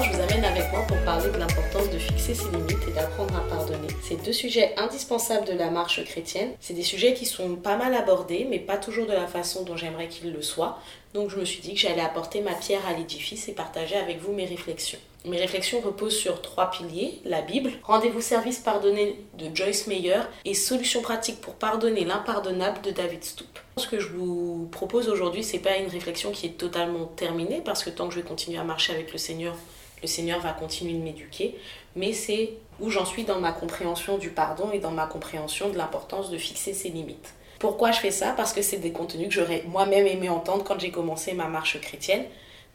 je vous amène avec moi pour parler de l'importance de fixer ses limites et d'apprendre à pardonner. C'est deux sujets indispensables de la marche chrétienne. C'est des sujets qui sont pas mal abordés, mais pas toujours de la façon dont j'aimerais qu'ils le soient. Donc je me suis dit que j'allais apporter ma pierre à l'édifice et partager avec vous mes réflexions. Mes réflexions reposent sur trois piliers, la Bible, Rendez-vous service pardonné de Joyce Meyer et Solutions pratiques pour pardonner l'impardonnable de David Stoop. Ce que je vous propose aujourd'hui, c'est pas une réflexion qui est totalement terminée parce que tant que je vais continuer à marcher avec le Seigneur, le Seigneur va continuer de m'éduquer, mais c'est où j'en suis dans ma compréhension du pardon et dans ma compréhension de l'importance de fixer ses limites. Pourquoi je fais ça? Parce que c'est des contenus que j'aurais moi-même aimé entendre quand j'ai commencé ma marche chrétienne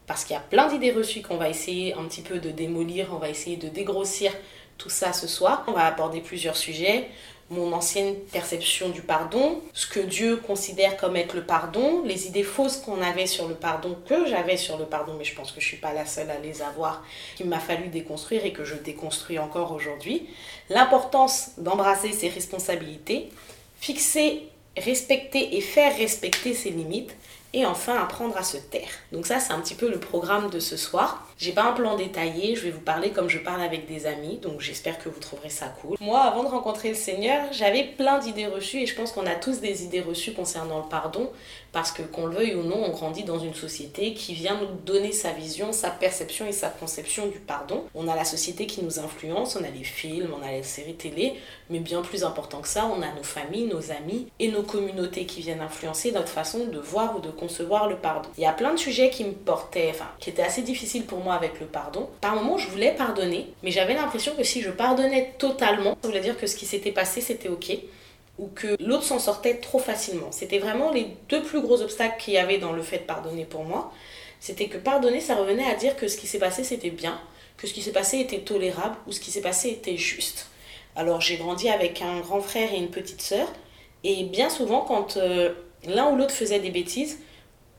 parce qu'il y a plein d'idées reçues qu'on va essayer un petit peu de démolir, on va essayer de dégrossir tout ça ce soir. On va aborder plusieurs sujets, mon ancienne perception du pardon, ce que Dieu considère comme être le pardon, les idées fausses qu'on avait sur le pardon, que j'avais sur le pardon, mais je pense que je ne suis pas la seule à les avoir, qu'il m'a fallu déconstruire et que je déconstruis encore aujourd'hui, l'importance d'embrasser ses responsabilités, fixer, respecter et faire respecter ses limites, et enfin apprendre à se taire. Donc ça c'est un petit peu le programme de ce soir. J'ai pas un plan détaillé, je vais vous parler comme je parle avec des amis, donc j'espère que vous trouverez ça cool. Moi avant de rencontrer le Seigneur, j'avais plein d'idées reçues et je pense qu'on a tous des idées reçues concernant le pardon parce que qu'on le veuille ou non, on grandit dans une société qui vient nous donner sa vision, sa perception et sa conception du pardon. On a la société qui nous influence, on a les films, on a les séries télé, mais bien plus important que ça, on a nos familles, nos amis et nos communautés qui viennent influencer notre façon de voir ou de concevoir le pardon. Il y a plein de sujets qui me portaient, enfin, qui étaient assez difficiles pour moi avec le pardon. Par moments, je voulais pardonner, mais j'avais l'impression que si je pardonnais totalement, ça voulait dire que ce qui s'était passé, c'était ok ou que l'autre s'en sortait trop facilement. C'était vraiment les deux plus gros obstacles qu'il y avait dans le fait de pardonner pour moi. C'était que pardonner, ça revenait à dire que ce qui s'est passé, c'était bien, que ce qui s'est passé était tolérable ou ce qui s'est passé était juste. Alors j'ai grandi avec un grand frère et une petite sœur, et bien souvent quand euh, l'un ou l'autre faisait des bêtises,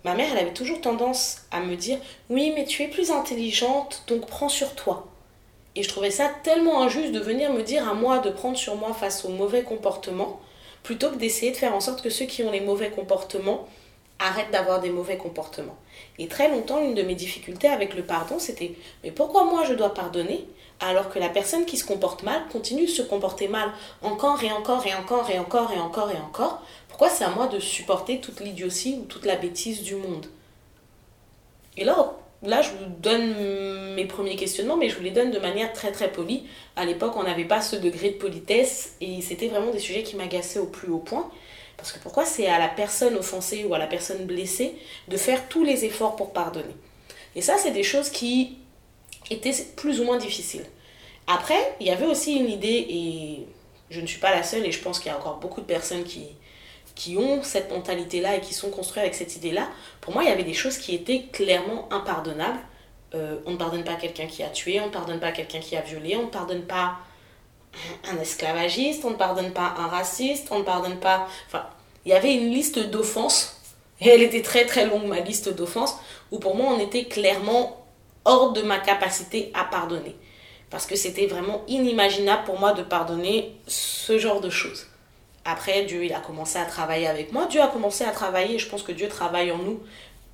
Ma mère, elle avait toujours tendance à me dire Oui, mais tu es plus intelligente, donc prends sur toi. Et je trouvais ça tellement injuste de venir me dire à moi de prendre sur moi face aux mauvais comportements, plutôt que d'essayer de faire en sorte que ceux qui ont les mauvais comportements arrêtent d'avoir des mauvais comportements. Et très longtemps, une de mes difficultés avec le pardon, c'était Mais pourquoi moi je dois pardonner alors que la personne qui se comporte mal continue de se comporter mal encore et encore et encore et encore et encore et encore? Pourquoi c'est à moi de supporter toute l'idiotie ou toute la bêtise du monde? Et là, là, je vous donne mes premiers questionnements, mais je vous les donne de manière très très polie. À l'époque, on n'avait pas ce degré de politesse et c'était vraiment des sujets qui m'agaçaient au plus haut point. Parce que pourquoi c'est à la personne offensée ou à la personne blessée de faire tous les efforts pour pardonner Et ça, c'est des choses qui étaient plus ou moins difficiles. Après, il y avait aussi une idée, et je ne suis pas la seule, et je pense qu'il y a encore beaucoup de personnes qui, qui ont cette mentalité-là et qui sont construits avec cette idée-là, pour moi, il y avait des choses qui étaient clairement impardonnables. Euh, on ne pardonne pas quelqu'un qui a tué, on ne pardonne pas quelqu'un qui a violé, on ne pardonne pas un esclavagiste, on ne pardonne pas un raciste, on ne pardonne pas... Enfin, il y avait une liste d'offenses, et elle était très très longue, ma liste d'offenses, où pour moi, on était clairement hors de ma capacité à pardonner. Parce que c'était vraiment inimaginable pour moi de pardonner ce genre de choses. Après, Dieu, il a commencé à travailler avec moi. Dieu a commencé à travailler, je pense que Dieu travaille en nous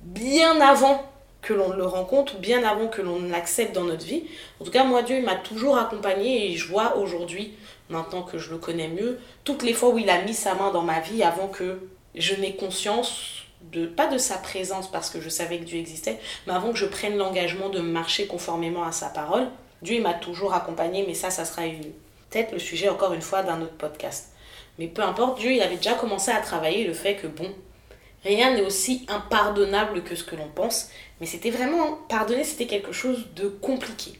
bien avant que l'on le rencontre, bien avant que l'on l'accepte dans notre vie. En tout cas, moi, Dieu, il m'a toujours accompagné et je vois aujourd'hui, maintenant que je le connais mieux, toutes les fois où il a mis sa main dans ma vie avant que je n'ai conscience de, pas de sa présence parce que je savais que Dieu existait, mais avant que je prenne l'engagement de marcher conformément à sa parole. Dieu, m'a toujours accompagné, mais ça, ça sera peut-être le sujet encore une fois d'un autre podcast. Mais peu importe, Dieu, il avait déjà commencé à travailler le fait que, bon, rien n'est aussi impardonnable que ce que l'on pense. Mais c'était vraiment, pardonner, c'était quelque chose de compliqué.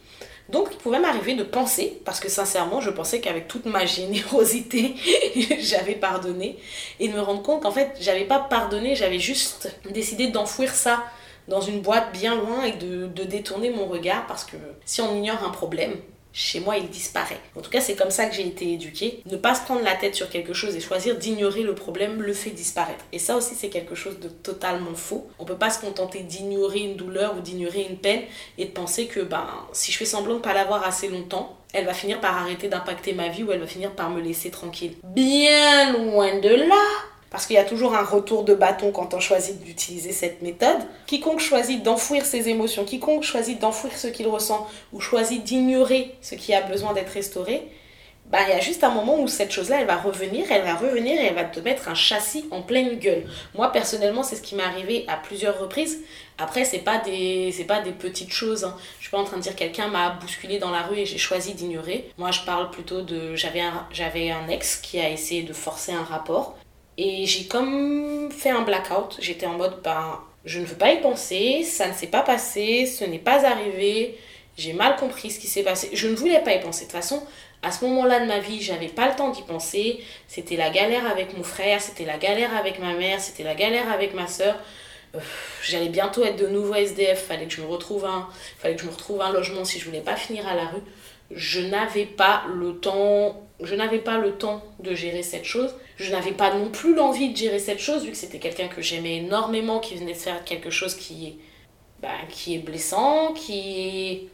Donc, il pouvait m'arriver de penser, parce que sincèrement, je pensais qu'avec toute ma générosité, j'avais pardonné, et de me rendre compte qu'en fait, j'avais pas pardonné, j'avais juste décidé d'enfouir ça dans une boîte bien loin et de, de détourner mon regard, parce que si on ignore un problème, chez moi, il disparaît. En tout cas, c'est comme ça que j'ai été éduquée. Ne pas se prendre la tête sur quelque chose et choisir d'ignorer le problème le fait disparaître. Et ça aussi, c'est quelque chose de totalement faux. On peut pas se contenter d'ignorer une douleur ou d'ignorer une peine et de penser que ben, si je fais semblant de pas l'avoir assez longtemps, elle va finir par arrêter d'impacter ma vie ou elle va finir par me laisser tranquille. Bien loin de là parce qu'il y a toujours un retour de bâton quand on choisit d'utiliser cette méthode. Quiconque choisit d'enfouir ses émotions, quiconque choisit d'enfouir ce qu'il ressent ou choisit d'ignorer ce qui a besoin d'être restauré, bah, il y a juste un moment où cette chose-là, elle va revenir, elle va revenir et elle va te mettre un châssis en pleine gueule. Moi, personnellement, c'est ce qui m'est arrivé à plusieurs reprises. Après, c'est pas pas des petites choses. Hein. Je suis pas en train de dire quelqu'un m'a bousculé dans la rue et j'ai choisi d'ignorer. Moi, je parle plutôt de, j'avais j'avais un ex qui a essayé de forcer un rapport et j'ai comme fait un blackout. J'étais en mode, ben, je ne veux pas y penser, ça ne s'est pas passé, ce n'est pas arrivé, j'ai mal compris ce qui s'est passé. Je ne voulais pas y penser. De toute façon, à ce moment-là de ma vie, j'avais pas le temps d'y penser. C'était la galère avec mon frère, c'était la galère avec ma mère, c'était la galère avec ma soeur. J'allais bientôt être de nouveau SDF, fallait que je me retrouve un, fallait que je me retrouve un logement si je voulais pas finir à la rue. Je n'avais pas le temps, je n'avais pas le temps de gérer cette chose. Je n'avais pas non plus l'envie de gérer cette chose vu que c'était quelqu'un que j'aimais énormément qui venait de faire quelque chose qui est, bah, qui est blessant, qui est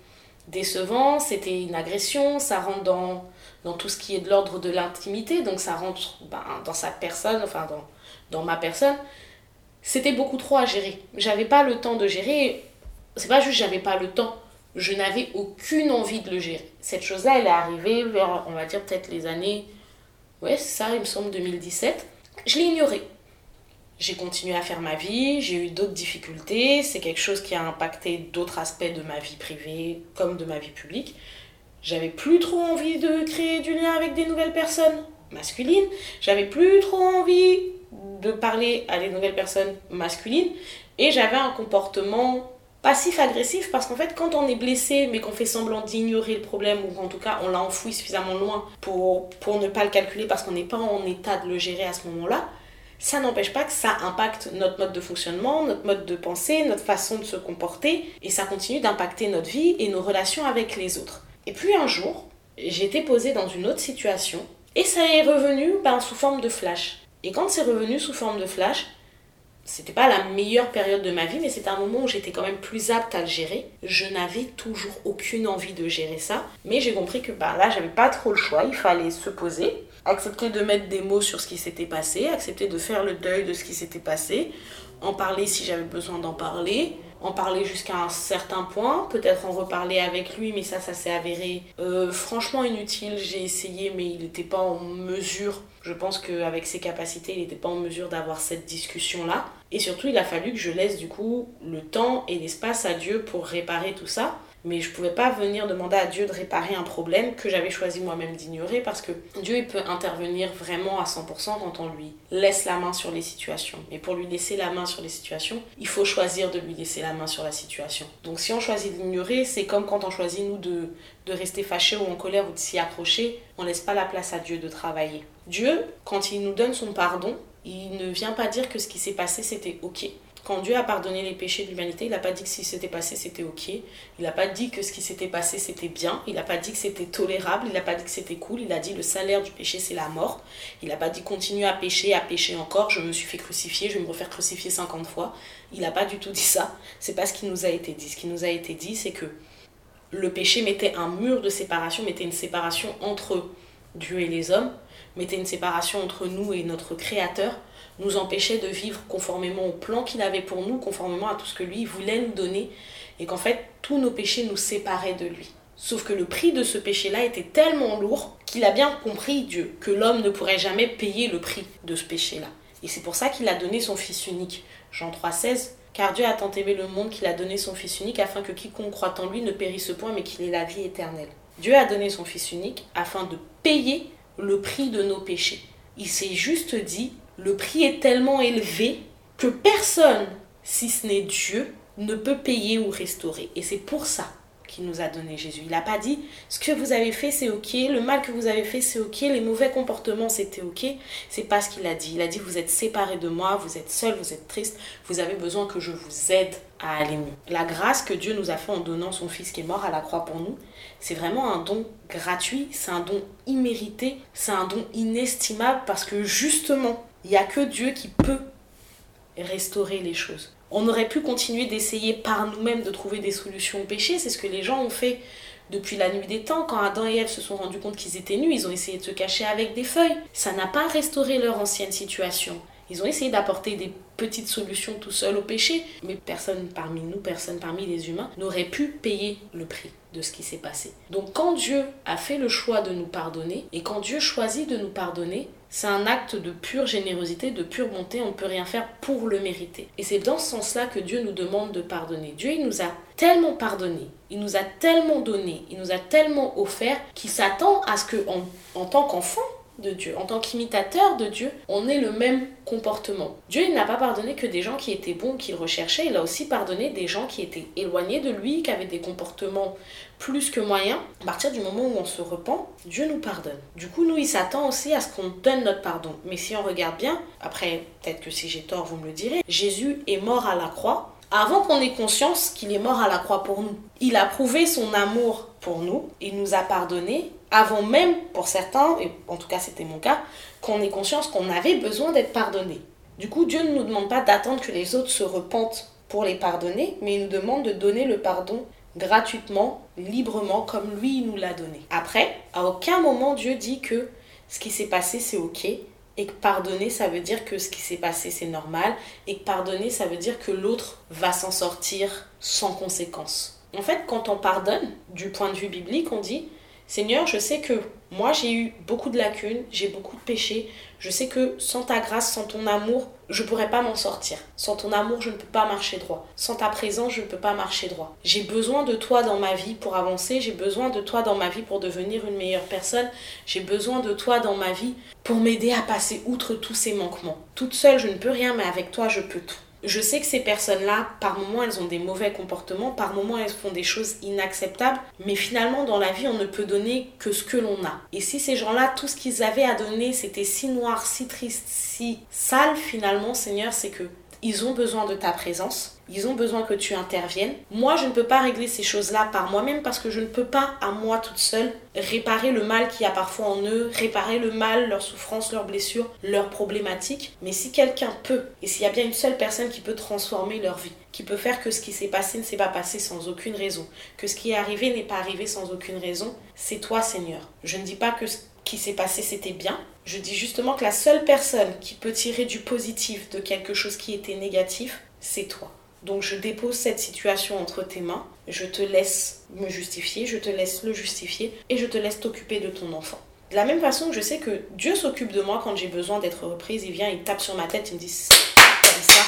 décevant, c'était une agression, ça rentre dans, dans tout ce qui est de l'ordre de l'intimité, donc ça rentre ben, dans sa personne, enfin dans, dans ma personne. C'était beaucoup trop à gérer. J'avais pas le temps de gérer. C'est pas juste j'avais pas le temps, je n'avais aucune envie de le gérer. Cette chose-là, elle est arrivée vers, on va dire, peut-être les années. Ouais, ça, il me semble, 2017. Je l'ai ignoré j'ai continué à faire ma vie, j'ai eu d'autres difficultés, c'est quelque chose qui a impacté d'autres aspects de ma vie privée comme de ma vie publique. J'avais plus trop envie de créer du lien avec des nouvelles personnes masculines, j'avais plus trop envie de parler à des nouvelles personnes masculines et j'avais un comportement passif-agressif parce qu'en fait quand on est blessé mais qu'on fait semblant d'ignorer le problème ou qu'en tout cas on l'a enfoui suffisamment loin pour, pour ne pas le calculer parce qu'on n'est pas en état de le gérer à ce moment-là, ça n'empêche pas que ça impacte notre mode de fonctionnement, notre mode de pensée, notre façon de se comporter, et ça continue d'impacter notre vie et nos relations avec les autres. Et puis un jour, été posée dans une autre situation, et ça est revenu ben, sous forme de flash. Et quand c'est revenu sous forme de flash, c'était pas la meilleure période de ma vie, mais c'était un moment où j'étais quand même plus apte à le gérer. Je n'avais toujours aucune envie de gérer ça, mais j'ai compris que ben, là, j'avais pas trop le choix, il fallait se poser accepter de mettre des mots sur ce qui s'était passé, accepter de faire le deuil de ce qui s'était passé, en parler si j'avais besoin d'en parler, en parler jusqu'à un certain point, peut-être en reparler avec lui, mais ça, ça s'est avéré euh, franchement inutile. J'ai essayé, mais il n'était pas en mesure. Je pense qu'avec ses capacités, il n'était pas en mesure d'avoir cette discussion-là. Et surtout, il a fallu que je laisse du coup le temps et l'espace à Dieu pour réparer tout ça mais je pouvais pas venir demander à Dieu de réparer un problème que j'avais choisi moi-même d'ignorer parce que Dieu il peut intervenir vraiment à 100% quand on lui laisse la main sur les situations. Et pour lui laisser la main sur les situations, il faut choisir de lui laisser la main sur la situation. Donc si on choisit d'ignorer, c'est comme quand on choisit nous de, de rester fâché ou en colère ou de s'y approcher, on laisse pas la place à Dieu de travailler. Dieu, quand il nous donne son pardon, il ne vient pas dire que ce qui s'est passé c'était ok. Quand Dieu a pardonné les péchés de l'humanité, il n'a pas dit que ce qui s'était passé c'était ok. Il n'a pas dit que ce qui s'était passé c'était bien. Il n'a pas dit que c'était tolérable. Il n'a pas dit que c'était cool. Il a dit le salaire du péché c'est la mort. Il n'a pas dit continue à pécher, à pécher encore. Je me suis fait crucifier, je vais me refaire crucifier 50 fois. Il n'a pas du tout dit ça. C'est pas ce qui nous a été dit. Ce qui nous a été dit, c'est que le péché mettait un mur de séparation, mettait une séparation entre Dieu et les hommes, mettait une séparation entre nous et notre Créateur nous empêchait de vivre conformément au plan qu'il avait pour nous, conformément à tout ce que lui voulait nous donner, et qu'en fait tous nos péchés nous séparaient de lui. Sauf que le prix de ce péché-là était tellement lourd qu'il a bien compris, Dieu, que l'homme ne pourrait jamais payer le prix de ce péché-là. Et c'est pour ça qu'il a donné son Fils unique. Jean 3,16 Car Dieu a tant aimé le monde qu'il a donné son Fils unique afin que quiconque croit en lui ne périsse point mais qu'il ait la vie éternelle. Dieu a donné son Fils unique afin de payer le prix de nos péchés. Il s'est juste dit le prix est tellement élevé que personne, si ce n'est Dieu, ne peut payer ou restaurer. Et c'est pour ça qu'il nous a donné Jésus. Il n'a pas dit ce que vous avez fait c'est ok, le mal que vous avez fait c'est ok, les mauvais comportements c'était ok. C'est pas ce qu'il a dit. Il a dit vous êtes séparés de moi, vous êtes seuls, vous êtes tristes, vous avez besoin que je vous aide à aller mieux. La grâce que Dieu nous a fait en donnant son Fils qui est mort à la croix pour nous, c'est vraiment un don gratuit, c'est un don immérité, c'est un don inestimable parce que justement, il n'y a que Dieu qui peut restaurer les choses. On aurait pu continuer d'essayer par nous-mêmes de trouver des solutions au péché, c'est ce que les gens ont fait depuis la nuit des temps, quand Adam et Ève se sont rendus compte qu'ils étaient nus, ils ont essayé de se cacher avec des feuilles. Ça n'a pas restauré leur ancienne situation. Ils ont essayé d'apporter des petites solutions tout seuls au péché, mais personne parmi nous, personne parmi les humains n'aurait pu payer le prix de ce qui s'est passé. Donc quand Dieu a fait le choix de nous pardonner, et quand Dieu choisit de nous pardonner, c'est un acte de pure générosité, de pure bonté, on ne peut rien faire pour le mériter. Et c'est dans ce sens-là que Dieu nous demande de pardonner. Dieu, il nous a tellement pardonné, il nous a tellement donné, il nous a tellement offert qu'il s'attend à ce que, en tant qu'enfant, Dieu, en tant qu'imitateur de Dieu, on ait le même comportement. Dieu, il n'a pas pardonné que des gens qui étaient bons, qu'il recherchait, il a aussi pardonné des gens qui étaient éloignés de lui, qui avaient des comportements plus que moyens. À partir du moment où on se repent, Dieu nous pardonne. Du coup, nous, il s'attend aussi à ce qu'on donne notre pardon. Mais si on regarde bien, après, peut-être que si j'ai tort, vous me le direz, Jésus est mort à la croix avant qu'on ait conscience qu'il est mort à la croix pour nous. Il a prouvé son amour pour nous, il nous a pardonné avant même, pour certains, et en tout cas c'était mon cas, qu'on ait conscience qu'on avait besoin d'être pardonné. Du coup, Dieu ne nous demande pas d'attendre que les autres se repentent pour les pardonner, mais il nous demande de donner le pardon gratuitement, librement, comme lui nous l'a donné. Après, à aucun moment Dieu dit que ce qui s'est passé c'est ok, et que pardonner ça veut dire que ce qui s'est passé c'est normal, et que pardonner ça veut dire que l'autre va s'en sortir sans conséquence. En fait, quand on pardonne, du point de vue biblique, on dit Seigneur, je sais que moi j'ai eu beaucoup de lacunes, j'ai beaucoup de péchés. Je sais que sans ta grâce, sans ton amour, je pourrais pas m'en sortir. Sans ton amour, je ne peux pas marcher droit. Sans ta présence, je ne peux pas marcher droit. J'ai besoin de toi dans ma vie pour avancer. J'ai besoin de toi dans ma vie pour devenir une meilleure personne. J'ai besoin de toi dans ma vie pour m'aider à passer outre tous ces manquements. Toute seule, je ne peux rien, mais avec toi, je peux tout. Je sais que ces personnes-là, par moments, elles ont des mauvais comportements, par moments, elles font des choses inacceptables, mais finalement, dans la vie, on ne peut donner que ce que l'on a. Et si ces gens-là, tout ce qu'ils avaient à donner, c'était si noir, si triste, si sale, finalement, Seigneur, c'est que ils ont besoin de ta présence, ils ont besoin que tu interviennes. Moi, je ne peux pas régler ces choses-là par moi-même parce que je ne peux pas, à moi toute seule, réparer le mal qu'il y a parfois en eux, réparer le mal, leurs souffrances, leurs blessures, leurs problématiques. Mais si quelqu'un peut, et s'il y a bien une seule personne qui peut transformer leur vie, qui peut faire que ce qui s'est passé ne s'est pas passé sans aucune raison, que ce qui est arrivé n'est pas arrivé sans aucune raison, c'est toi, Seigneur. Je ne dis pas que qui s'est passé c'était bien. Je dis justement que la seule personne qui peut tirer du positif de quelque chose qui était négatif, c'est toi. Donc je dépose cette situation entre tes mains, je te laisse me justifier, je te laisse le justifier et je te laisse t'occuper de ton enfant. De la même façon je sais que Dieu s'occupe de moi quand j'ai besoin d'être reprise, il vient, il tape sur ma tête, il me dit comme ça,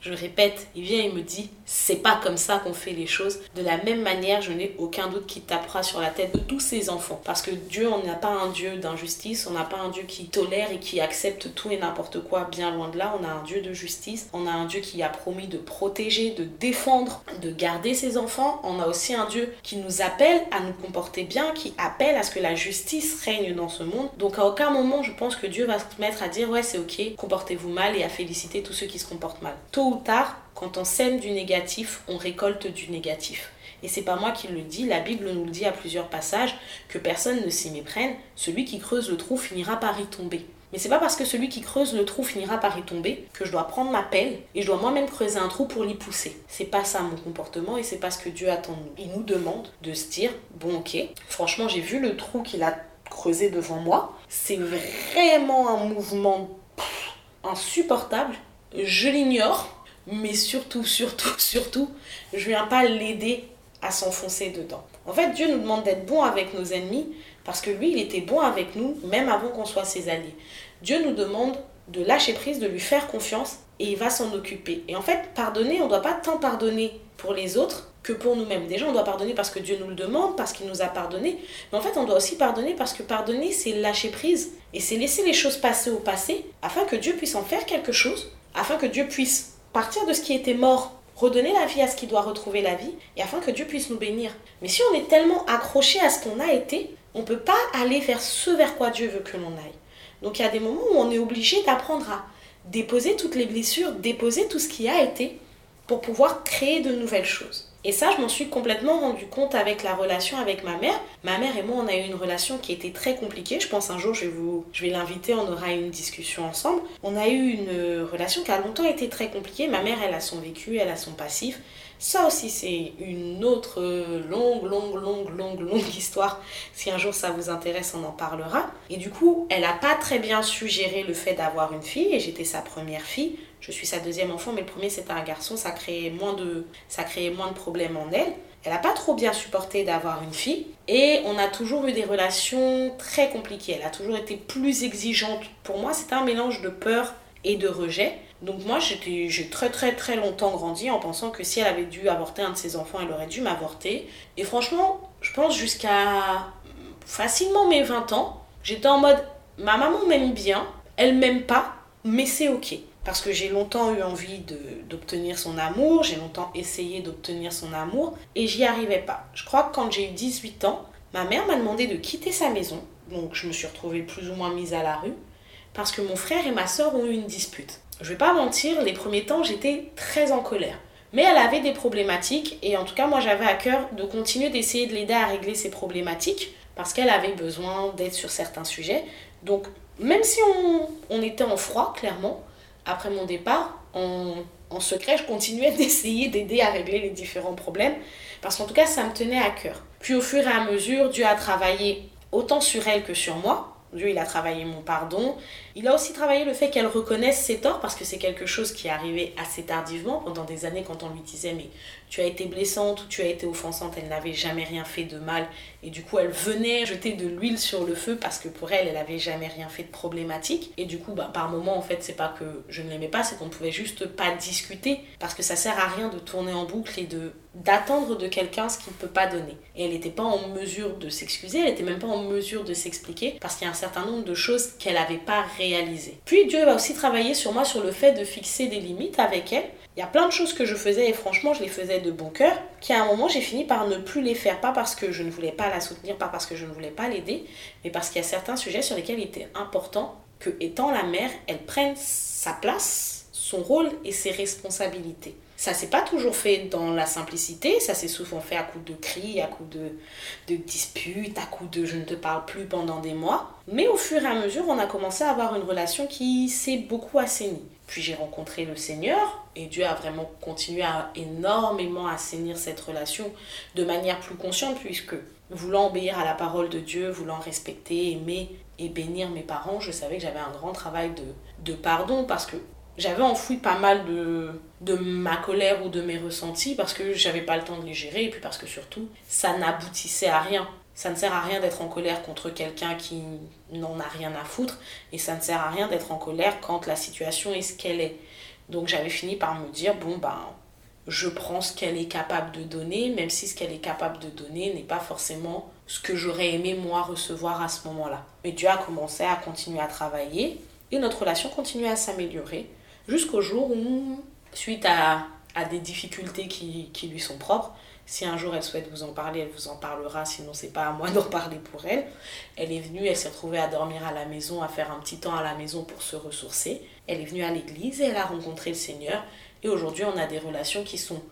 je répète, il vient et me dit c'est pas comme ça qu'on fait les choses. De la même manière, je n'ai aucun doute qu'il tapera sur la tête de tous ses enfants. Parce que Dieu, on n'a pas un Dieu d'injustice, on n'a pas un Dieu qui tolère et qui accepte tout et n'importe quoi, bien loin de là. On a un Dieu de justice, on a un Dieu qui a promis de protéger, de défendre, de garder ses enfants. On a aussi un Dieu qui nous appelle à nous comporter bien, qui appelle à ce que la justice règne dans ce monde. Donc à aucun moment, je pense que Dieu va se mettre à dire ouais, c'est ok, comportez-vous mal et à féliciter tous ceux qui se comportent mal. Tôt tard, quand on sème du négatif, on récolte du négatif. Et c'est pas moi qui le dis, la Bible nous le dit à plusieurs passages, que personne ne s'y méprenne, celui qui creuse le trou finira par y tomber. Mais c'est pas parce que celui qui creuse le trou finira par y tomber que je dois prendre ma pelle et je dois moi-même creuser un trou pour l'y pousser. C'est pas ça mon comportement et c'est pas ce que Dieu attend de nous. Il nous demande de se dire bon ok, franchement j'ai vu le trou qu'il a creusé devant moi, c'est vraiment un mouvement insupportable, je l'ignore, mais surtout, surtout, surtout, je viens pas l'aider à s'enfoncer dedans. En fait, Dieu nous demande d'être bon avec nos ennemis parce que lui, il était bon avec nous même avant qu'on soit ses alliés. Dieu nous demande de lâcher prise, de lui faire confiance et il va s'en occuper. Et en fait, pardonner, on ne doit pas tant pardonner pour les autres que pour nous-mêmes. Déjà, on doit pardonner parce que Dieu nous le demande, parce qu'il nous a pardonné. Mais en fait, on doit aussi pardonner parce que pardonner, c'est lâcher prise et c'est laisser les choses passer au passé afin que Dieu puisse en faire quelque chose, afin que Dieu puisse partir de ce qui était mort, redonner la vie à ce qui doit retrouver la vie, et afin que Dieu puisse nous bénir. Mais si on est tellement accroché à ce qu'on a été, on ne peut pas aller vers ce vers quoi Dieu veut que l'on aille. Donc il y a des moments où on est obligé d'apprendre à déposer toutes les blessures, déposer tout ce qui a été, pour pouvoir créer de nouvelles choses. Et ça, je m'en suis complètement rendu compte avec la relation avec ma mère. Ma mère et moi, on a eu une relation qui était très compliquée. Je pense un jour, je vais, vous, je vais l'inviter, on aura une discussion ensemble. On a eu une relation qui a longtemps été très compliquée. Ma mère, elle a son vécu, elle a son passif. Ça aussi, c'est une autre longue, longue, longue, longue, longue histoire. Si un jour ça vous intéresse, on en parlera. Et du coup, elle n'a pas très bien su gérer le fait d'avoir une fille, et j'étais sa première fille. Je suis sa deuxième enfant, mais le premier c'était un garçon, ça créait moins de, ça moins de problèmes en elle. Elle n'a pas trop bien supporté d'avoir une fille et on a toujours eu des relations très compliquées. Elle a toujours été plus exigeante. Pour moi, c'était un mélange de peur et de rejet. Donc moi, j'ai très très très longtemps grandi en pensant que si elle avait dû avorter un de ses enfants, elle aurait dû m'avorter. Et franchement, je pense jusqu'à facilement mes 20 ans, j'étais en mode, ma maman m'aime bien, elle m'aime pas, mais c'est ok. Parce que j'ai longtemps eu envie d'obtenir son amour, j'ai longtemps essayé d'obtenir son amour, et j'y arrivais pas. Je crois que quand j'ai eu 18 ans, ma mère m'a demandé de quitter sa maison, donc je me suis retrouvée plus ou moins mise à la rue, parce que mon frère et ma soeur ont eu une dispute. Je vais pas mentir, les premiers temps, j'étais très en colère. Mais elle avait des problématiques et en tout cas, moi j'avais à cœur de continuer d'essayer de l'aider à régler ses problématiques parce qu'elle avait besoin d'aide sur certains sujets. Donc, même si on, était en froid, clairement, après mon départ, en, secret, je continuais d'essayer d'aider à régler les différents problèmes parce qu'en tout cas, ça me tenait à cœur. Puis au fur et à mesure, Dieu a travaillé autant sur elle que sur moi. Dieu, il a travaillé mon pardon. Il a aussi travaillé le fait qu'elle reconnaisse ses torts parce que c'est quelque chose qui est arrivé assez tardivement pendant des années quand on lui disait mais tu as été blessante ou tu as été offensante, elle n'avait jamais rien fait de mal. Et du coup elle venait jeter de l'huile sur le feu parce que pour elle elle n'avait jamais rien fait de problématique. Et du coup bah, par moment en fait c'est pas que je ne l'aimais pas c'est qu'on ne pouvait juste pas discuter parce que ça sert à rien de tourner en boucle et de d'attendre de quelqu'un ce qu'il ne peut pas donner. Et elle n'était pas en mesure de s'excuser elle n'était même pas en mesure de s'expliquer parce qu'il y a un certain nombre de choses qu'elle n'avait pas réalisées. Puis Dieu va aussi travailler sur moi sur le fait de fixer des limites avec elle y a plein de choses que je faisais et franchement je les faisais de bon cœur, qui à un moment j'ai fini par ne plus les faire, pas parce que je ne voulais pas la soutenir, pas parce que je ne voulais pas l'aider, mais parce qu'il y a certains sujets sur lesquels il était important que, étant la mère, elle prenne sa place, son rôle et ses responsabilités. Ça s'est pas toujours fait dans la simplicité, ça s'est souvent fait à coup de cris, à coup de, de disputes, à coup de je ne te parle plus pendant des mois. Mais au fur et à mesure, on a commencé à avoir une relation qui s'est beaucoup assainie. Puis j'ai rencontré le Seigneur et Dieu a vraiment continué à énormément assainir cette relation de manière plus consciente puisque voulant obéir à la parole de Dieu, voulant respecter, aimer et bénir mes parents, je savais que j'avais un grand travail de, de pardon parce que j'avais enfoui pas mal de, de ma colère ou de mes ressentis parce que j'avais pas le temps de les gérer et puis parce que surtout ça n'aboutissait à rien. Ça ne sert à rien d'être en colère contre quelqu'un qui n'en a rien à foutre et ça ne sert à rien d'être en colère quand la situation est ce qu'elle est. Donc j'avais fini par me dire, bon ben, je prends ce qu'elle est capable de donner, même si ce qu'elle est capable de donner n'est pas forcément ce que j'aurais aimé moi recevoir à ce moment-là. Mais Dieu a commencé à continuer à travailler et notre relation continuait à s'améliorer jusqu'au jour où, suite à, à des difficultés qui, qui lui sont propres, si un jour elle souhaite vous en parler, elle vous en parlera, sinon c'est pas à moi d'en parler pour elle. Elle est venue, elle s'est retrouvée à dormir à la maison, à faire un petit temps à la maison pour se ressourcer. Elle est venue à l'église et elle a rencontré le Seigneur. Et aujourd'hui, on a des relations qui sont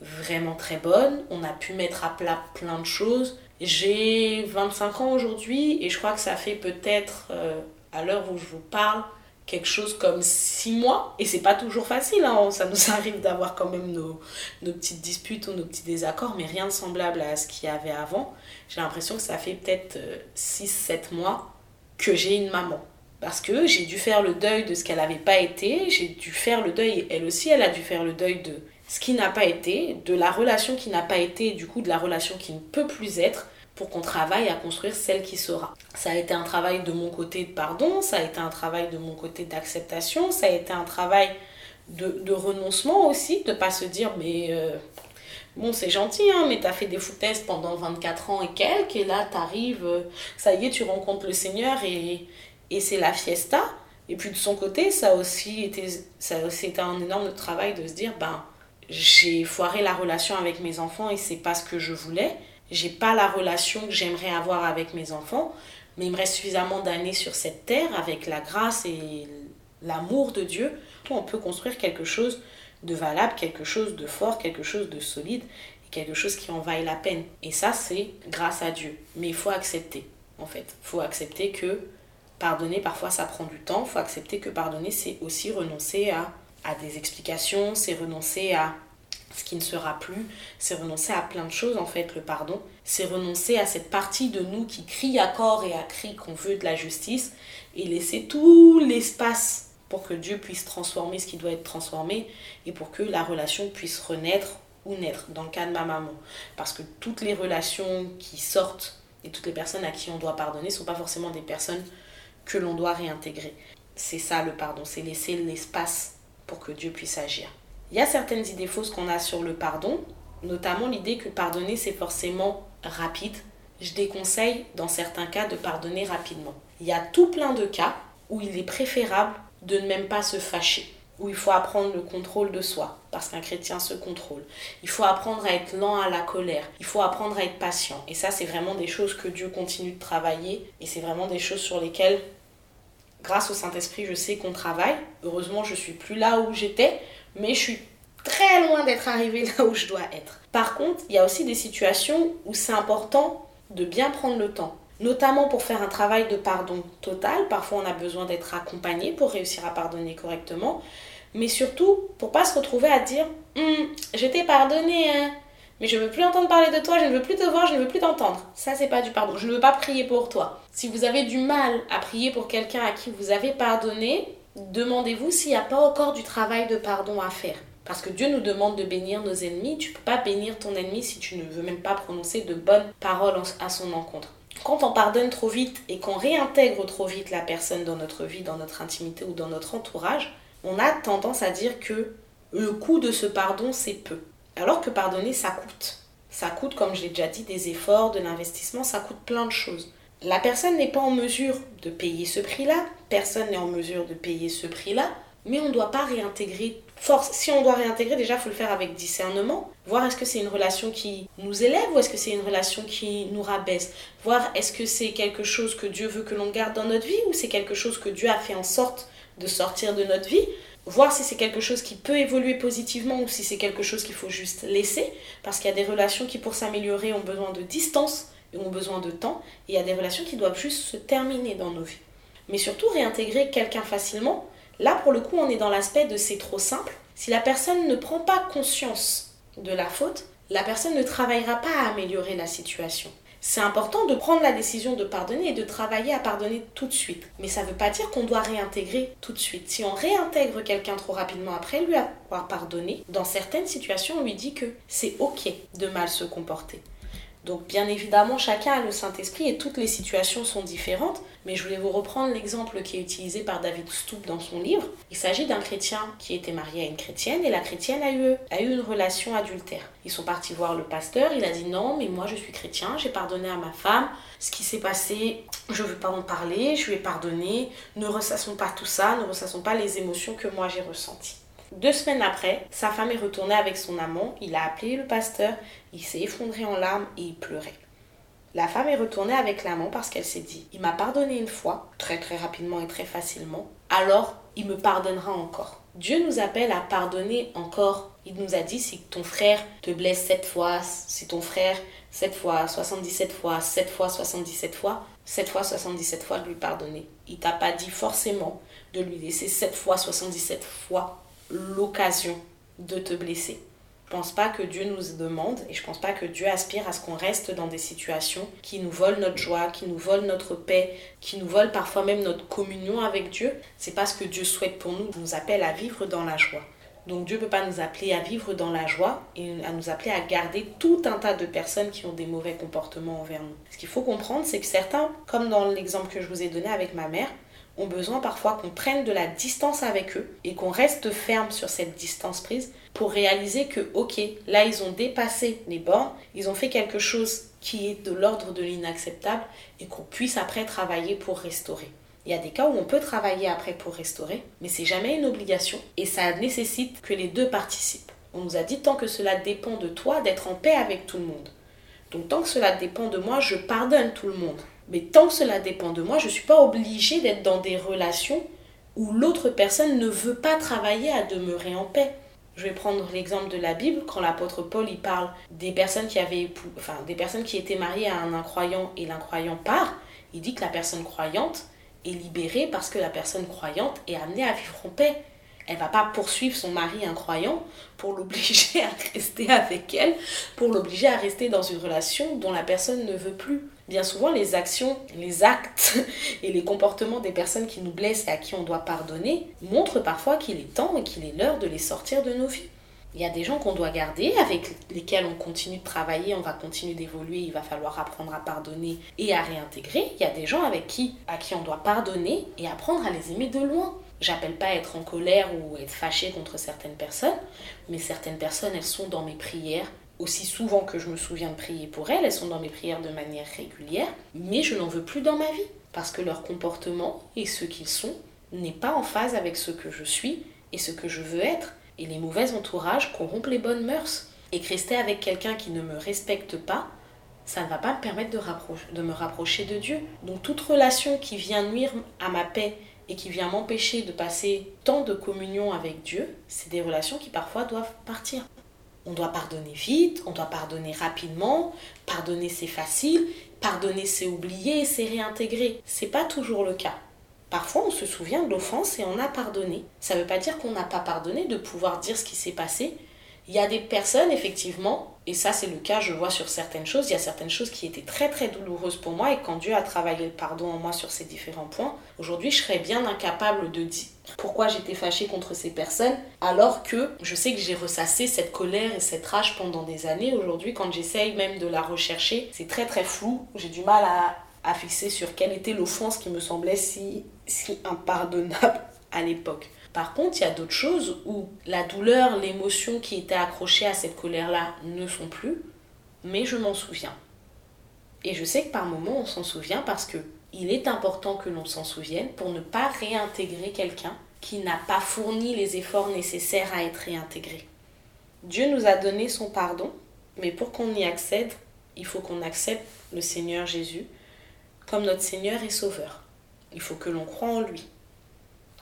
vraiment très bonnes. On a pu mettre à plat plein de choses. J'ai 25 ans aujourd'hui et je crois que ça fait peut-être, euh, à l'heure où je vous parle, quelque chose comme six mois. Et c'est pas toujours facile, hein. ça nous arrive d'avoir quand même nos, nos, petites disputes ou nos petits désaccords, mais rien de semblable à ce qu'il y avait avant. J'ai l'impression que ça fait peut-être 6-7 euh, mois que j'ai une maman. Parce que j'ai dû faire le deuil de ce qu'elle n'avait pas été, j'ai dû faire le deuil, elle aussi, elle a dû faire le deuil de ce qui n'a pas été, de la relation qui n'a pas été, du coup de la relation qui ne peut plus être pour qu'on travaille à construire celle qui sera. Ça a été un travail de mon côté de pardon, ça a été un travail de mon côté d'acceptation, ça a été un travail de, renoncement aussi, de pas se dire mais euh, bon c'est gentil hein, mais t'as fait des foutaises pendant 24 ans et quelques et là t'arrives, euh, ça y est tu rencontres le Seigneur et, et c'est la fiesta. Et puis de son côté ça a aussi été, ça a aussi été un énorme travail de se dire ben j'ai foiré la relation avec mes enfants et c'est pas ce que je voulais j'ai pas la relation que j'aimerais avoir avec mes enfants, mais il me reste suffisamment d'années sur cette terre avec la grâce et l'amour de Dieu, on peut construire quelque chose de valable, quelque chose de fort, quelque chose de solide quelque chose qui en vaille la peine. Et ça, c'est grâce à Dieu. Mais il faut accepter, en fait. Il faut accepter que pardonner, parfois, ça prend du temps. Il faut accepter que pardonner, c'est aussi renoncer à, à des explications, c'est renoncer à ce qui ne sera plus, c'est renoncer à plein de choses en fait, le pardon. C'est renoncer à cette partie de nous qui crie à corps et à cri qu'on veut de la justice et laisser tout l'espace pour que Dieu puisse transformer ce qui doit être transformé et pour que la relation puisse renaître ou naître, dans le cas de ma maman. Parce que toutes les relations qui sortent et toutes les personnes à qui on doit pardonner ne sont pas forcément des personnes que l'on doit réintégrer. C'est ça le pardon, c'est laisser l'espace pour que Dieu puisse agir. Il y a certaines idées fausses qu'on a sur le pardon, notamment l'idée que pardonner c'est forcément rapide. Je déconseille dans certains cas de pardonner rapidement. Il y a tout plein de cas où il est préférable de ne même pas se fâcher, où il faut apprendre le contrôle de soi, parce qu'un chrétien se contrôle. Il faut apprendre à être lent à la colère, il faut apprendre à être patient. Et ça, c'est vraiment des choses que Dieu continue de travailler, et c'est vraiment des choses sur lesquelles, grâce au Saint-Esprit, je sais qu'on travaille. Heureusement, je suis plus là où j'étais, mais je suis très loin d'être arrivé là où je dois être. Par contre, il y a aussi des situations où c'est important de bien prendre le temps. Notamment pour faire un travail de pardon total. Parfois, on a besoin d'être accompagné pour réussir à pardonner correctement. Mais surtout, pour pas se retrouver à dire hum, Je t'ai pardonné, hein, mais je veux plus entendre parler de toi, je ne veux plus te voir, je ne veux plus t'entendre. Ça, c'est pas du pardon. Je ne veux pas prier pour toi. Si vous avez du mal à prier pour quelqu'un à qui vous avez pardonné, demandez-vous s'il n'y a pas encore du travail de pardon à faire. Parce que Dieu nous demande de bénir nos ennemis. Tu ne peux pas bénir ton ennemi si tu ne veux même pas prononcer de bonnes paroles à son encontre. Quand on pardonne trop vite et qu'on réintègre trop vite la personne dans notre vie, dans notre intimité ou dans notre entourage, on a tendance à dire que le coût de ce pardon, c'est peu. Alors que pardonner, ça coûte. Ça coûte, comme je l'ai déjà dit, des efforts, de l'investissement, ça coûte plein de choses. La personne n'est pas en mesure de payer ce prix-là, personne n'est en mesure de payer ce prix-là, mais on ne doit pas réintégrer force. Si on doit réintégrer, déjà, il faut le faire avec discernement, voir est-ce que c'est une relation qui nous élève ou est-ce que c'est une relation qui nous rabaisse, voir est-ce que c'est quelque chose que Dieu veut que l'on garde dans notre vie ou c'est quelque chose que Dieu a fait en sorte de sortir de notre vie, voir si c'est quelque chose qui peut évoluer positivement ou si c'est quelque chose qu'il faut juste laisser, parce qu'il y a des relations qui, pour s'améliorer, ont besoin de distance ont besoin de temps, et il y a des relations qui doivent juste se terminer dans nos vies. Mais surtout, réintégrer quelqu'un facilement, Là, pour le coup, on est dans l'aspect de c'est trop simple. Si la personne ne prend pas conscience de la faute, la personne ne travaillera pas à améliorer la situation. C'est important de prendre la décision de pardonner et de travailler à pardonner tout de suite. Mais ça ne veut pas dire qu'on doit réintégrer tout de suite. Si on réintègre quelqu'un trop rapidement après lui avoir pardonné, dans certaines situations, on lui dit que c'est ok de mal se comporter. Donc bien évidemment, chacun a le Saint-Esprit et toutes les situations sont différentes, mais je voulais vous reprendre l'exemple qui est utilisé par David Stoop dans son livre. Il s'agit d'un chrétien qui était marié à une chrétienne et la chrétienne a eu, a eu une relation adultère. Ils sont partis voir le pasteur, il a dit non, mais moi je suis chrétien, j'ai pardonné à ma femme, ce qui s'est passé, je ne veux pas en parler, je lui ai pardonné, ne ressassons pas tout ça, ne ressassons pas les émotions que moi j'ai ressenties. Deux semaines après, sa femme est retournée avec son amant, il a appelé le pasteur, il s'est effondré en larmes et il pleurait. La femme est retournée avec l'amant parce qu'elle s'est dit, il m'a pardonné une fois, très très rapidement et très facilement, alors il me pardonnera encore. Dieu nous appelle à pardonner encore. Il nous a dit, si ton frère te blesse sept fois, si ton frère sept fois, 77 fois, sept fois, 77 fois, sept fois, 77 fois lui pardonner. Il t'a pas dit forcément de lui laisser sept fois, 77 fois l'occasion de te blesser. Je pense pas que Dieu nous demande et je pense pas que Dieu aspire à ce qu'on reste dans des situations qui nous volent notre joie, qui nous volent notre paix, qui nous volent parfois même notre communion avec Dieu. C'est pas ce que Dieu souhaite pour nous, il nous appelle à vivre dans la joie. Donc Dieu ne peut pas nous appeler à vivre dans la joie et à nous appeler à garder tout un tas de personnes qui ont des mauvais comportements envers nous. Ce qu'il faut comprendre, c'est que certains, comme dans l'exemple que je vous ai donné avec ma mère, ont besoin parfois qu'on prenne de la distance avec eux et qu'on reste ferme sur cette distance prise pour réaliser que, ok, là ils ont dépassé les bornes, ils ont fait quelque chose qui est de l'ordre de l'inacceptable et qu'on puisse après travailler pour restaurer. Il y a des cas où on peut travailler après pour restaurer, mais c'est jamais une obligation et ça nécessite que les deux participent. On nous a dit tant que cela dépend de toi d'être en paix avec tout le monde. Donc tant que cela dépend de moi, je pardonne tout le monde. Mais tant que cela dépend de moi, je ne suis pas obligée d'être dans des relations où l'autre personne ne veut pas travailler à demeurer en paix. Je vais prendre l'exemple de la Bible quand l'apôtre Paul il parle des personnes qui avaient enfin des personnes qui étaient mariées à un incroyant et l'incroyant part, il dit que la personne croyante est libérée parce que la personne croyante est amenée à vivre en paix. Elle va pas poursuivre son mari incroyant pour l'obliger à rester avec elle, pour l'obliger à rester dans une relation dont la personne ne veut plus. Bien souvent, les actions, les actes et les comportements des personnes qui nous blessent et à qui on doit pardonner montrent parfois qu'il est temps et qu'il est l'heure de les sortir de nos vies. Il y a des gens qu'on doit garder, avec lesquels on continue de travailler, on va continuer d'évoluer, il va falloir apprendre à pardonner et à réintégrer. Il y a des gens avec qui, à qui on doit pardonner et apprendre à les aimer de loin. J'appelle pas être en colère ou être fâché contre certaines personnes, mais certaines personnes, elles sont dans mes prières aussi souvent que je me souviens de prier pour elles, elles sont dans mes prières de manière régulière, mais je n'en veux plus dans ma vie, parce que leur comportement et ce qu'ils sont n'est pas en phase avec ce que je suis et ce que je veux être. Et les mauvais entourages corrompent les bonnes mœurs. Et que rester avec quelqu'un qui ne me respecte pas, ça ne va pas me permettre de, de me rapprocher de Dieu. Donc toute relation qui vient nuire à ma paix et qui vient m'empêcher de passer tant de communion avec Dieu, c'est des relations qui parfois doivent partir. On doit pardonner vite, on doit pardonner rapidement, pardonner c'est facile, pardonner c'est oublier c'est réintégrer. C'est pas toujours le cas. Parfois, on se souvient de l'offense et on a pardonné. Ça ne veut pas dire qu'on n'a pas pardonné de pouvoir dire ce qui s'est passé. Il y a des personnes, effectivement, et ça c'est le cas, je vois sur certaines choses, il y a certaines choses qui étaient très très douloureuses pour moi et quand Dieu a travaillé le pardon en moi sur ces différents points, aujourd'hui je serais bien incapable de dire pourquoi j'étais fâchée contre ces personnes alors que je sais que j'ai ressassé cette colère et cette rage pendant des années. Aujourd'hui quand j'essaye même de la rechercher, c'est très très flou, j'ai du mal à, à fixer sur quelle était l'offense qui me semblait si, si impardonnable à l'époque. Par contre, il y a d'autres choses où la douleur, l'émotion qui était accrochée à cette colère-là ne sont plus, mais je m'en souviens. Et je sais que par moments on s'en souvient parce que il est important que l'on s'en souvienne pour ne pas réintégrer quelqu'un qui n'a pas fourni les efforts nécessaires à être réintégré. Dieu nous a donné son pardon, mais pour qu'on y accède, il faut qu'on accepte le Seigneur Jésus comme notre Seigneur et Sauveur. Il faut que l'on croie en lui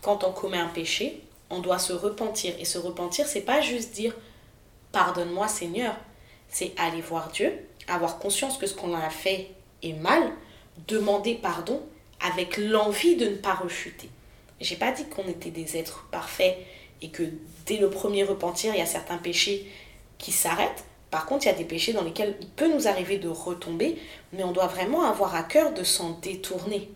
quand on commet un péché, on doit se repentir. Et se repentir, c'est pas juste dire pardonne-moi Seigneur, c'est aller voir Dieu, avoir conscience que ce qu'on a fait est mal, demander pardon avec l'envie de ne pas rechuter. J'ai pas dit qu'on était des êtres parfaits et que dès le premier repentir, il y a certains péchés qui s'arrêtent. Par contre, il y a des péchés dans lesquels il peut nous arriver de retomber, mais on doit vraiment avoir à cœur de s'en détourner.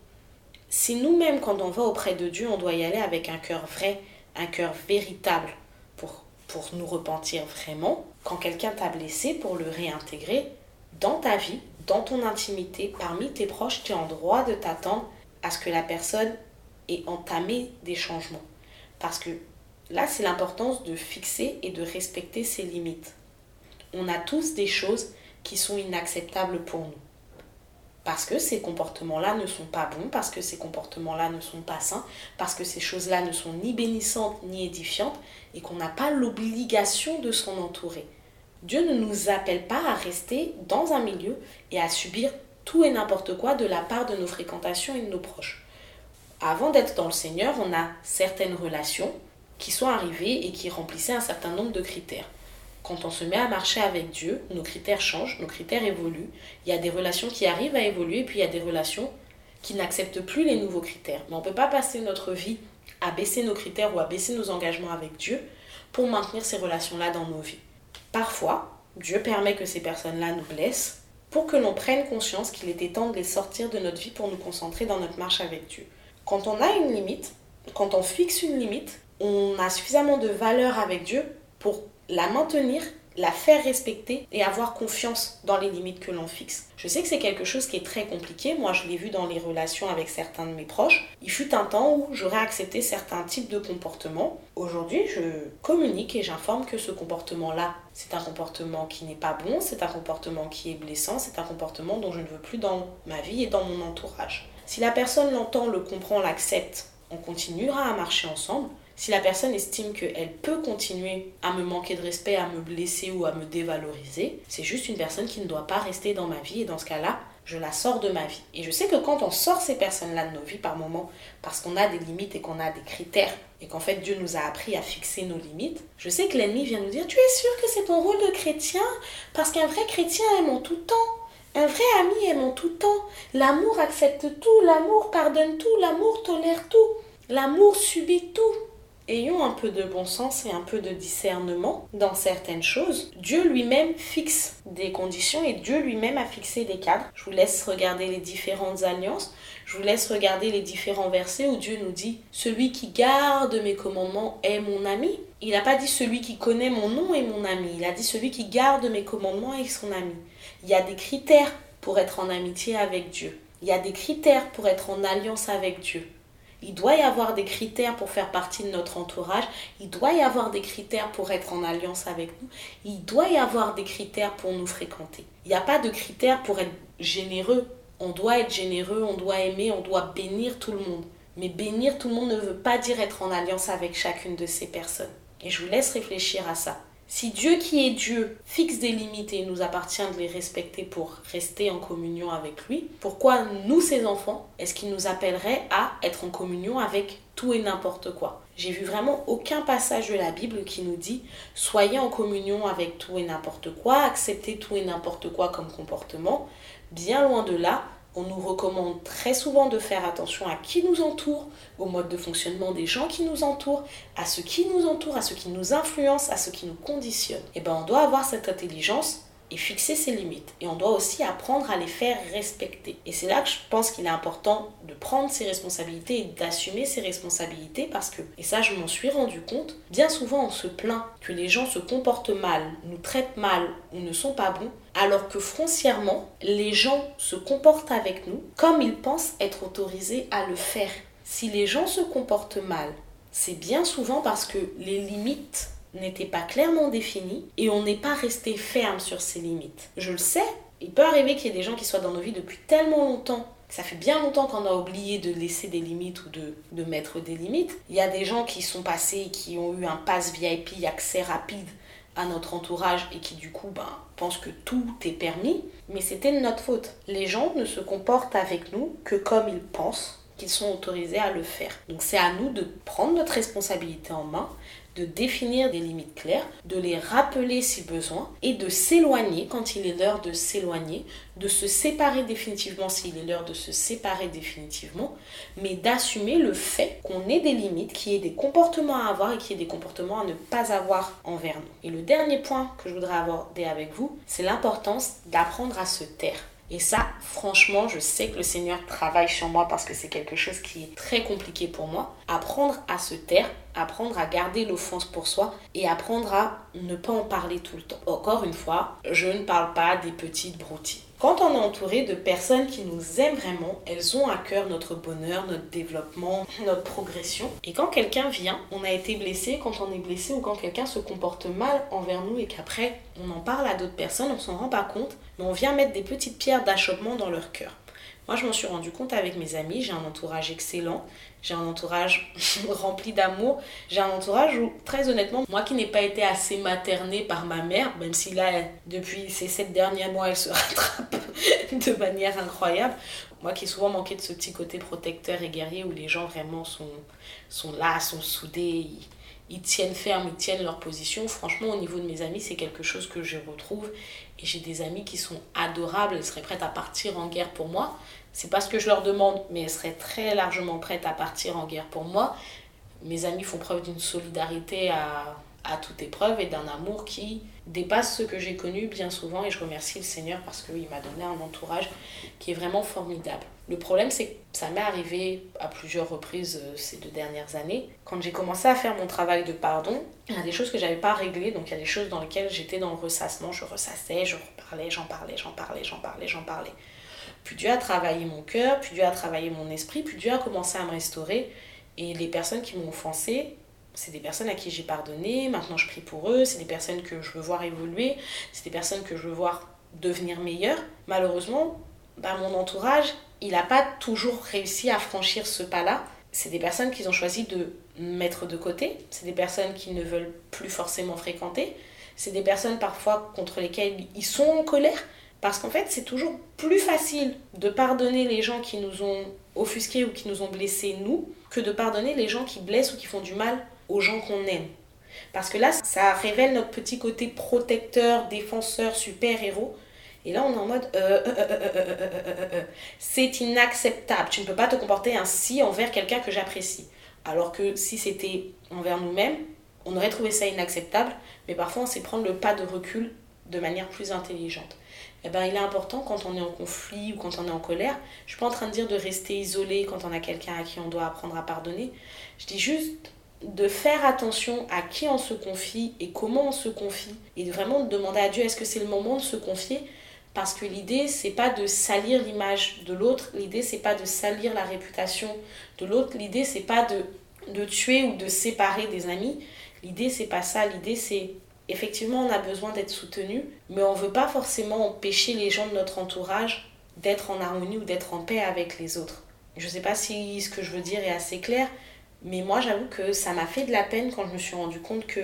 Si nous-mêmes, quand on va auprès de Dieu, on doit y aller avec un cœur vrai, un cœur véritable pour, nous repentir vraiment, quand quelqu'un t'a blessé, pour le réintégrer dans ta vie, dans ton intimité, parmi tes proches, tu es en droit de t'attendre à ce que la personne ait entamé des changements. Parce que là, c'est l'importance de fixer et de respecter ses limites. On a tous des choses qui sont inacceptables pour nous parce que ces comportements-là ne sont pas bons, parce que ces comportements-là ne sont pas sains, parce que ces choses-là ne sont ni bénissantes ni édifiantes et qu'on n'a pas l'obligation de s'en entourer. Dieu ne nous appelle pas à rester dans un milieu et à subir tout et n'importe quoi de la part de nos fréquentations et de nos proches. Avant d'être dans le Seigneur, on a certaines relations qui sont arrivées et qui remplissaient un certain nombre de critères quand on se met à marcher avec Dieu, nos critères changent, nos critères évoluent. Il y a des relations qui arrivent à évoluer, puis il y a des relations qui n'acceptent plus les nouveaux critères. Mais on ne peut pas passer notre vie à baisser nos critères ou à baisser nos engagements avec Dieu pour maintenir ces relations-là dans nos vies. Parfois, Dieu permet que ces personnes-là nous blessent pour que l'on prenne conscience qu'il était temps de les sortir de notre vie pour nous concentrer dans notre marche avec Dieu. Quand on a une limite, quand on fixe une limite, on a suffisamment de valeur avec Dieu pour la maintenir, la faire respecter et avoir confiance dans les limites que l'on fixe. Je sais que c'est quelque chose qui est très compliqué, moi je l'ai vu dans les relations avec certains de mes proches. Il fut un temps où j'aurais accepté certains types de comportements. Aujourd'hui, je communique et j'informe que ce comportement-là, c'est un comportement qui n'est pas bon, c'est un comportement qui est blessant, c'est un comportement dont je ne veux plus dans ma vie et dans mon entourage. Si la personne l'entend, le comprend, l'accepte, on continuera à marcher ensemble. Si la personne estime qu'elle peut continuer à me manquer de respect, à me blesser ou à me dévaloriser, c'est juste une personne qui ne doit pas rester dans ma vie et dans ce cas-là, je la sors de ma vie. Et je sais que quand on sort ces personnes-là de nos vies par moment, parce qu'on a des limites et qu'on a des critères, et qu'en fait Dieu nous a appris à fixer nos limites, je sais que l'ennemi vient nous dire, tu es sûr que c'est ton rôle de chrétien? Parce qu'un vrai chrétien aime en tout temps. Un vrai ami aime en tout temps. L'amour accepte tout, l'amour pardonne tout, l'amour tolère tout, l'amour subit tout ayons un peu de bon sens et un peu de discernement dans certaines choses. Dieu lui-même fixe des conditions et Dieu lui-même a fixé des cadres. Je vous laisse regarder les différentes alliances. Je vous laisse regarder les différents versets où Dieu nous dit Celui qui garde mes commandements est mon ami. Il n'a pas dit celui qui connaît mon nom est mon ami. Il a dit celui qui garde mes commandements est son ami. Il y a des critères pour être en amitié avec Dieu. Il y a des critères pour être en alliance avec Dieu. Il doit y avoir des critères pour faire partie de notre entourage. Il doit y avoir des critères pour être en alliance avec nous. Il doit y avoir des critères pour nous fréquenter. Il n'y a pas de critères pour être généreux. On doit être généreux, on doit aimer, on doit bénir tout le monde. Mais bénir tout le monde ne veut pas dire être en alliance avec chacune de ces personnes. Et je vous laisse réfléchir à ça. Si Dieu qui est Dieu fixe des limites et nous appartient de les respecter pour rester en communion avec lui, pourquoi nous, ses enfants, est-ce qu'il nous appellerait à être en communion avec tout et n'importe quoi? J'ai vu vraiment aucun passage de la Bible qui nous dit soyez en communion avec tout et n'importe quoi, acceptez tout et n'importe quoi comme comportement. Bien loin de là, on nous recommande très souvent de faire attention à qui nous entoure, au mode de fonctionnement des gens qui nous entourent, à ce qui nous entoure, à ce qui nous influence, à ce qui nous conditionne. Et eh bien on doit avoir cette intelligence et fixer ses limites. Et on doit aussi apprendre à les faire respecter. Et c'est là que je pense qu'il est important de prendre ses responsabilités et d'assumer ses responsabilités parce que, et ça je m'en suis rendu compte, bien souvent on se plaint que les gens se comportent mal, nous traitent mal ou ne sont pas bons, alors que foncièrement, les gens se comportent avec nous comme ils pensent être autorisés à le faire. Si les gens se comportent mal, c'est bien souvent parce que les limites n'était pas clairement définie et on n'est pas resté ferme sur ses limites. Je le sais, il peut arriver qu'il y ait des gens qui soient dans nos vies depuis tellement longtemps ça fait bien longtemps qu'on a oublié de laisser des limites ou de, de, mettre des limites. Il y a des gens qui sont passés, qui ont eu un pass VIP, accès rapide à notre entourage et qui du coup ben, pensent que tout est permis. Mais c'était notre faute. Les gens ne se comportent avec nous que comme ils pensent qu'ils sont autorisés à le faire. Donc c'est à nous de prendre notre responsabilité en main, de définir des limites claires, de les rappeler si besoin et de s'éloigner quand il est l'heure de s'éloigner, de se séparer définitivement s'il est l'heure de se séparer définitivement, mais d'assumer le fait qu'on ait des limites, qu'il y ait des comportements à avoir et qu'il y ait des comportements à ne pas avoir envers nous. Et le dernier point que je voudrais aborder avec vous, c'est l'importance d'apprendre à se taire. Et ça, franchement, je sais que le Seigneur travaille sur moi parce que c'est quelque chose qui est très compliqué pour moi. Apprendre à se taire, apprendre à garder l'offense pour soi et apprendre à ne pas en parler tout le temps. Encore une fois, je ne parle pas des petites broutilles. Quand on est entouré de personnes qui nous aiment vraiment, elles ont à cœur notre bonheur, notre développement, notre progression. Et quand quelqu'un vient, on a été blessé, quand on est blessé ou quand quelqu'un se comporte mal envers nous et qu'après on en parle à d'autres personnes, on s'en rend pas compte, mais on vient mettre des petites pierres d'achoppement dans leur cœur. Moi, je m'en suis rendu compte avec mes amis. J'ai un entourage excellent. J'ai un entourage rempli d'amour. J'ai un entourage où, très honnêtement, moi qui n'ai pas été assez maternée par ma mère, même si là, depuis ces sept derniers mois, elle se rattrape de manière incroyable. Moi qui ai souvent manqué de ce petit côté protecteur et guerrier où les gens vraiment sont, sont là, sont soudés, ils tiennent ferme, ils tiennent leur position. Franchement, au niveau de mes amis, c'est quelque chose que je retrouve. J'ai des amis qui sont adorables, elles seraient prêtes à partir en guerre pour moi. C'est pas ce que je leur demande, mais elles seraient très largement prêtes à partir en guerre pour moi. Mes amis font preuve d'une solidarité à, à toute épreuve et d'un amour qui dépasse ce que j'ai connu bien souvent. Et je remercie le Seigneur parce qu'il m'a donné un entourage qui est vraiment formidable. Le problème, c'est que ça m'est arrivé à plusieurs reprises euh, ces deux dernières années. Quand j'ai commencé à faire mon travail de pardon, il y a des choses que j'avais pas réglées, donc il y a des choses dans lesquelles j'étais dans le ressassement. Je ressassais, je reparlais, j'en parlais, j'en parlais, j'en parlais, j'en parlais. Puis Dieu a travaillé mon cœur, puis Dieu a travaillé mon esprit, puis Dieu a commencé à me restaurer. Et les personnes qui m'ont offensé, c'est des personnes à qui j'ai pardonné, maintenant je prie pour eux, c'est des personnes que je veux voir évoluer, c'est des personnes que je veux voir devenir meilleures. Malheureusement, bah, mon entourage, il n'a pas toujours réussi à franchir ce pas-là. C'est des personnes qu'ils ont choisi de mettre de côté, c'est des personnes qu'ils ne veulent plus forcément fréquenter, c'est des personnes parfois contre lesquelles ils sont en colère, Parce qu'en fait, c'est toujours plus facile de pardonner les gens qui nous ont offusqués ou qui nous ont blessés, nous, que de pardonner les gens qui blessent ou qui font du mal aux gens qu'on aime. Parce que là, ça révèle notre petit côté protecteur, défenseur, super-héros. Et là, on est en mode c'est inacceptable. Tu ne peux pas te comporter ainsi envers quelqu'un que j'apprécie. Alors que si c'était envers nous-mêmes, on aurait trouvé ça inacceptable. Mais parfois, on sait prendre le pas de recul de manière plus intelligente. Eh ben, il est important quand on est en conflit ou quand on est en colère. Je ne suis pas en train de dire de rester isolé quand on a quelqu'un à qui on doit apprendre à pardonner. Je dis juste de faire attention à qui on se confie et comment on se confie et vraiment de demander à Dieu est-ce que c'est le moment de se confier? Parce que l'idée c'est pas de salir l'image de l'autre, l'idée c'est pas de salir la réputation de l'autre, l'idée c'est pas de, de tuer ou de séparer des amis, l'idée c'est pas ça, l'idée c'est effectivement on a besoin d'être soutenu, mais on veut pas forcément empêcher les gens de notre entourage d'être en harmonie ou d'être en paix avec les autres. Je sais pas si ce que je veux dire est assez clair, mais moi, j'avoue que ça m'a fait de la peine quand je me suis rendu compte que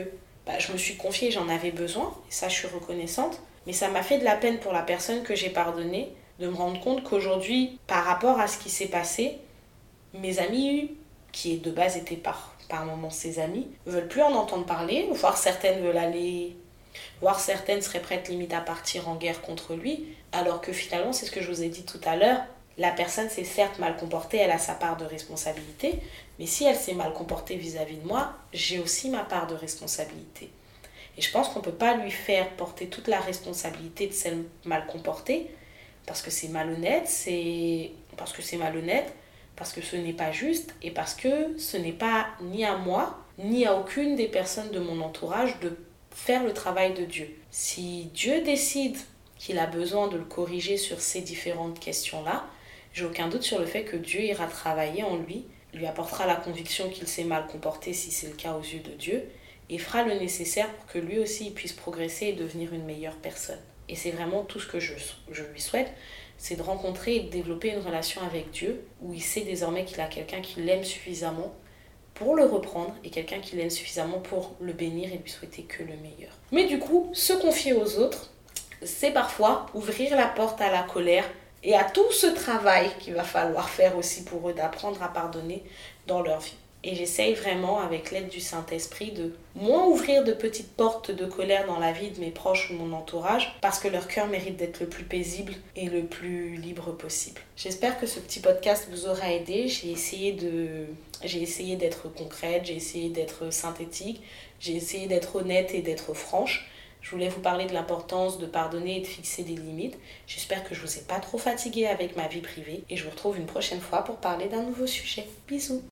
bah, je me suis confiée, j'en avais besoin, et ça, je suis reconnaissante. Mais ça m'a fait de la peine pour la personne que j'ai pardonnée de me rendre compte qu'aujourd'hui, par rapport à ce qui s'est passé, mes amis, qui de base étaient par, par moments ses amis, veulent plus en entendre parler, voire certaines veulent aller voire certaines seraient prêtes limite à partir en guerre contre lui, alors que finalement, c'est ce que je vous ai dit tout à l'heure, la personne s'est certes mal comportée, elle a sa part de responsabilité, mais si elle s'est mal comportée vis-à-vis de moi, j'ai aussi ma part de responsabilité. Et je pense qu'on ne peut pas lui faire porter toute la responsabilité de celle mal comportée, parce que c'est malhonnête, c'est parce que c'est malhonnête, parce que ce n'est pas juste, et parce que ce n'est pas ni à moi, ni à aucune des personnes de mon entourage de faire le travail de Dieu. Si Dieu décide qu'il a besoin de le corriger sur ces différentes questions-là, j'ai aucun doute sur le fait que Dieu ira travailler en lui, lui apportera la conviction qu'il s'est mal comporté si c'est le cas aux yeux de Dieu, et fera le nécessaire pour que lui aussi puisse progresser et devenir une meilleure personne. Et c'est vraiment tout ce que je, je lui souhaite, c'est de rencontrer et de développer une relation avec Dieu, où il sait désormais qu'il a quelqu'un qui l'aime suffisamment pour le reprendre et quelqu'un qui l'aime suffisamment pour le bénir et lui souhaiter que le meilleur. Mais du coup, se confier aux autres, c'est parfois ouvrir la porte à la colère, et à tout ce travail qu'il va falloir faire aussi pour eux d'apprendre à pardonner dans leur vie. Et j'essaye vraiment, avec l'aide du Saint-Esprit, de moins ouvrir de petites portes de colère dans la vie de mes proches ou mon entourage, parce que leur cœur mérite d'être le plus paisible et le plus libre possible. J'espère que ce petit podcast vous aura aidé. J'ai essayé d'être concrète, j'ai essayé d'être synthétique, j'ai essayé d'être honnête et d'être franche. Je voulais vous parler de l'importance de pardonner et de fixer des limites. J'espère que je vous ai pas trop fatigué avec ma vie privée et je vous retrouve une prochaine fois pour parler d'un nouveau sujet. Bisous